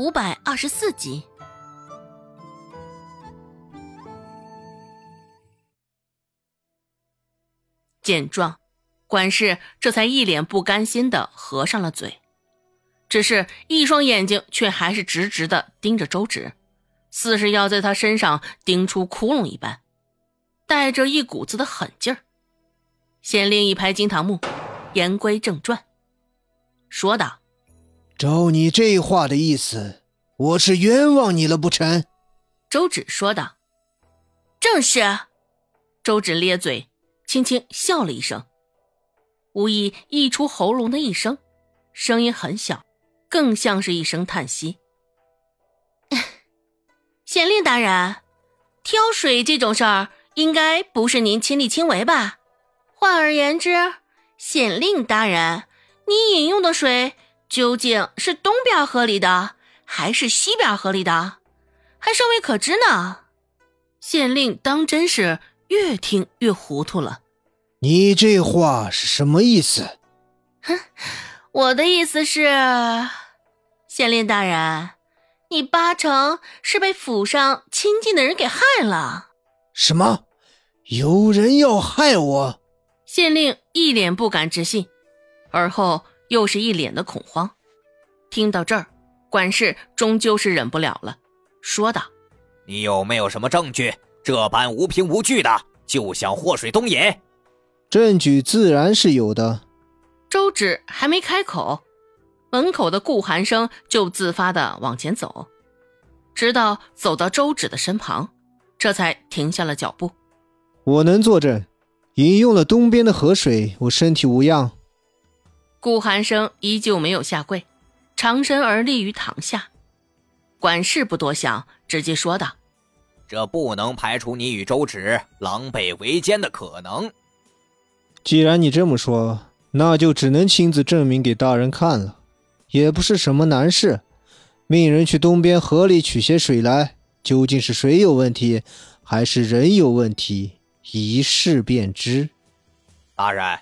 五百二十四集。见状，管事这才一脸不甘心的合上了嘴，只是一双眼睛却还是直直的盯着周芷，似是要在他身上盯出窟窿一般，带着一股子的狠劲儿。县令一拍惊堂木，言归正传，说道：“照你这话的意思，我是冤枉你了不成？”周芷说道：“正是。”周芷咧嘴，轻轻笑了一声，无意溢出喉咙的一声，声音很小，更像是一声叹息。县令大人，挑水这种事儿，应该不是您亲力亲为吧？换而言之，县令大人，你饮用的水究竟是东边河里的，还是西边河里的，还尚未可知呢。县令当真是越听越糊涂了。你这话是什么意思？哼，我的意思是，县令大人，你八成是被府上亲近的人给害了。什么？有人要害我？县令一脸不敢置信，而后又是一脸的恐慌。听到这儿，管事终究是忍不了了，说道：“你有没有什么证据？这般无凭无据的就想祸水东引？”证据自然是有的。周芷还没开口，门口的顾寒生就自发的往前走，直到走到周芷的身旁，这才停下了脚步。我能作证。饮用了东边的河水，我身体无恙。顾寒生依旧没有下跪，长身而立于堂下。管事不多想，直接说道：“这不能排除你与周芷狼狈为奸的可能。既然你这么说，那就只能亲自证明给大人看了，也不是什么难事。命人去东边河里取些水来，究竟是水有问题，还是人有问题？”一试便知，大人，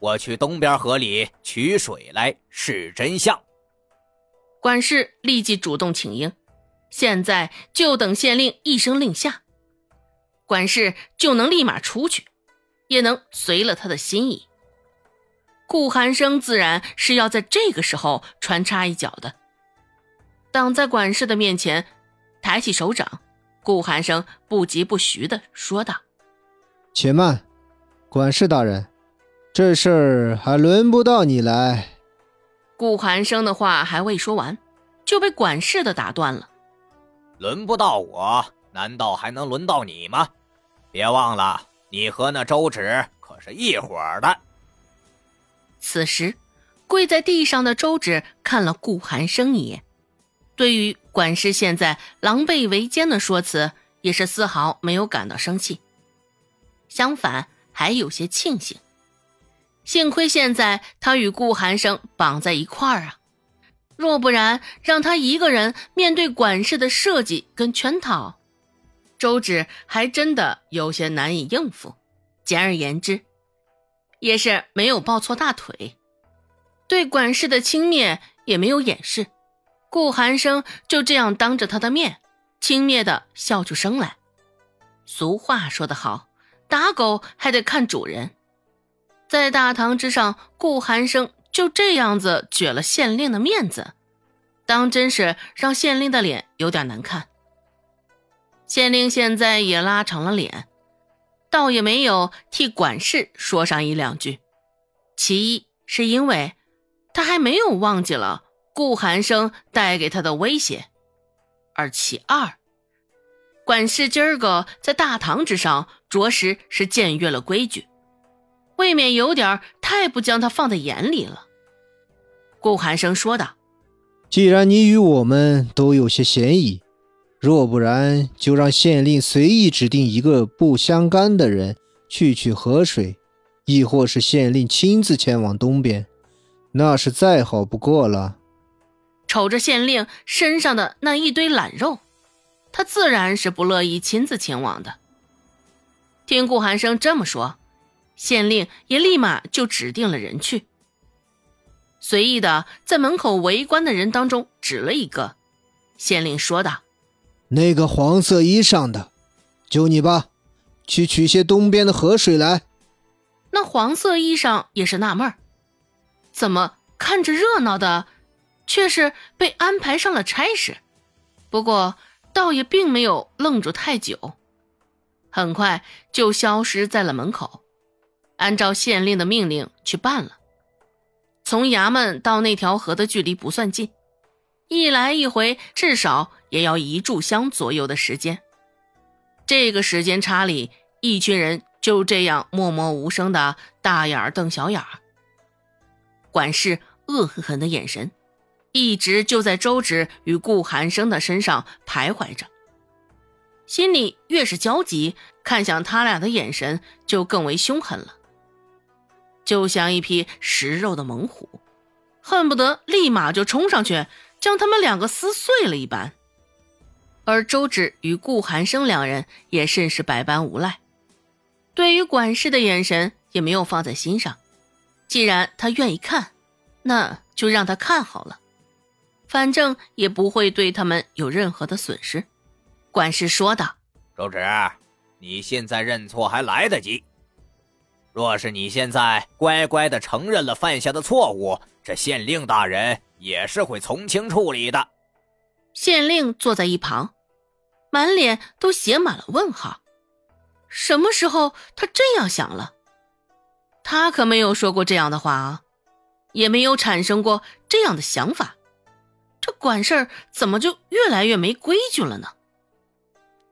我去东边河里取水来是真相。管事立即主动请缨，现在就等县令一声令下，管事就能立马出去，也能随了他的心意。顾寒生自然是要在这个时候穿插一脚的，挡在管事的面前，抬起手掌。顾寒生不疾不徐的说道。且慢，管事大人，这事儿还轮不到你来。顾寒生的话还未说完，就被管事的打断了。轮不到我，难道还能轮到你吗？别忘了，你和那周芷可是一伙的。此时，跪在地上的周芷看了顾寒生一眼，对于管事现在狼狈为奸的说辞，也是丝毫没有感到生气。相反，还有些庆幸。幸亏现在他与顾寒生绑在一块儿啊，若不然让他一个人面对管事的设计跟圈套，周芷还真的有些难以应付。简而言之，也是没有抱错大腿，对管事的轻蔑也没有掩饰。顾寒生就这样当着他的面轻蔑的笑出声来。俗话说得好。打狗还得看主人，在大堂之上，顾寒生就这样子撅了县令的面子，当真是让县令的脸有点难看。县令现在也拉长了脸，倒也没有替管事说上一两句。其一是因为他还没有忘记了顾寒生带给他的威胁，而其二。管事今儿个在大堂之上，着实是僭越了规矩，未免有点太不将他放在眼里了。顾寒生说道：“既然你与我们都有些嫌疑，若不然，就让县令随意指定一个不相干的人去取河水，亦或是县令亲自前往东边，那是再好不过了。”瞅着县令身上的那一堆懒肉。他自然是不乐意亲自前往的。听顾寒生这么说，县令也立马就指定了人去，随意的在门口围观的人当中指了一个，县令说道：“那个黄色衣裳的，就你吧，去取些东边的河水来。”那黄色衣裳也是纳闷儿，怎么看着热闹的，却是被安排上了差事？不过倒也并没有愣住太久，很快就消失在了门口，按照县令的命令去办了。从衙门到那条河的距离不算近，一来一回至少也要一炷香左右的时间。这个时间差里，一群人就这样默默无声的大眼瞪小眼。管事恶狠狠的眼神，一直就在周芷与顾寒生的身上徘徊着，心里越是焦急，看向他俩的眼神就更为凶狠了。就像一匹食肉的猛虎，恨不得立马就冲上去将他们两个撕碎了一般。而周芷与顾寒生两人也甚是百般无赖，对于管事的眼神也没有放在心上。既然他愿意看，那就让他看好了，反正也不会对他们有任何的损失。管事说道：“周芷，你现在认错还来得及。”若是你现在乖乖的承认了犯下的错误，这县令大人也是会从轻处理的。县令坐在一旁，满脸都写满了问号。什么时候他这样想了？他可没有说过这样的话啊，也没有产生过这样的想法。这管事儿怎么就越来越没规矩了呢？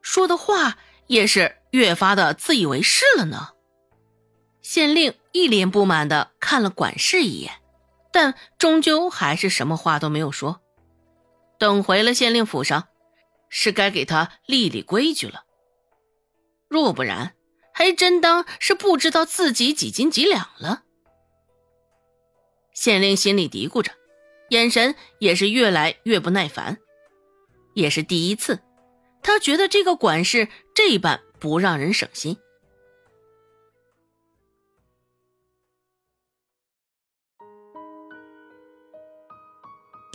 说的话也是越发的自以为是了呢？县令一脸不满的看了管事一眼，但终究还是什么话都没有说。等回了县令府上，是该给他立立规矩了。若不然，还真当是不知道自己几斤几两了。县令心里嘀咕着，眼神也是越来越不耐烦。也是第一次，他觉得这个管事这般不让人省心。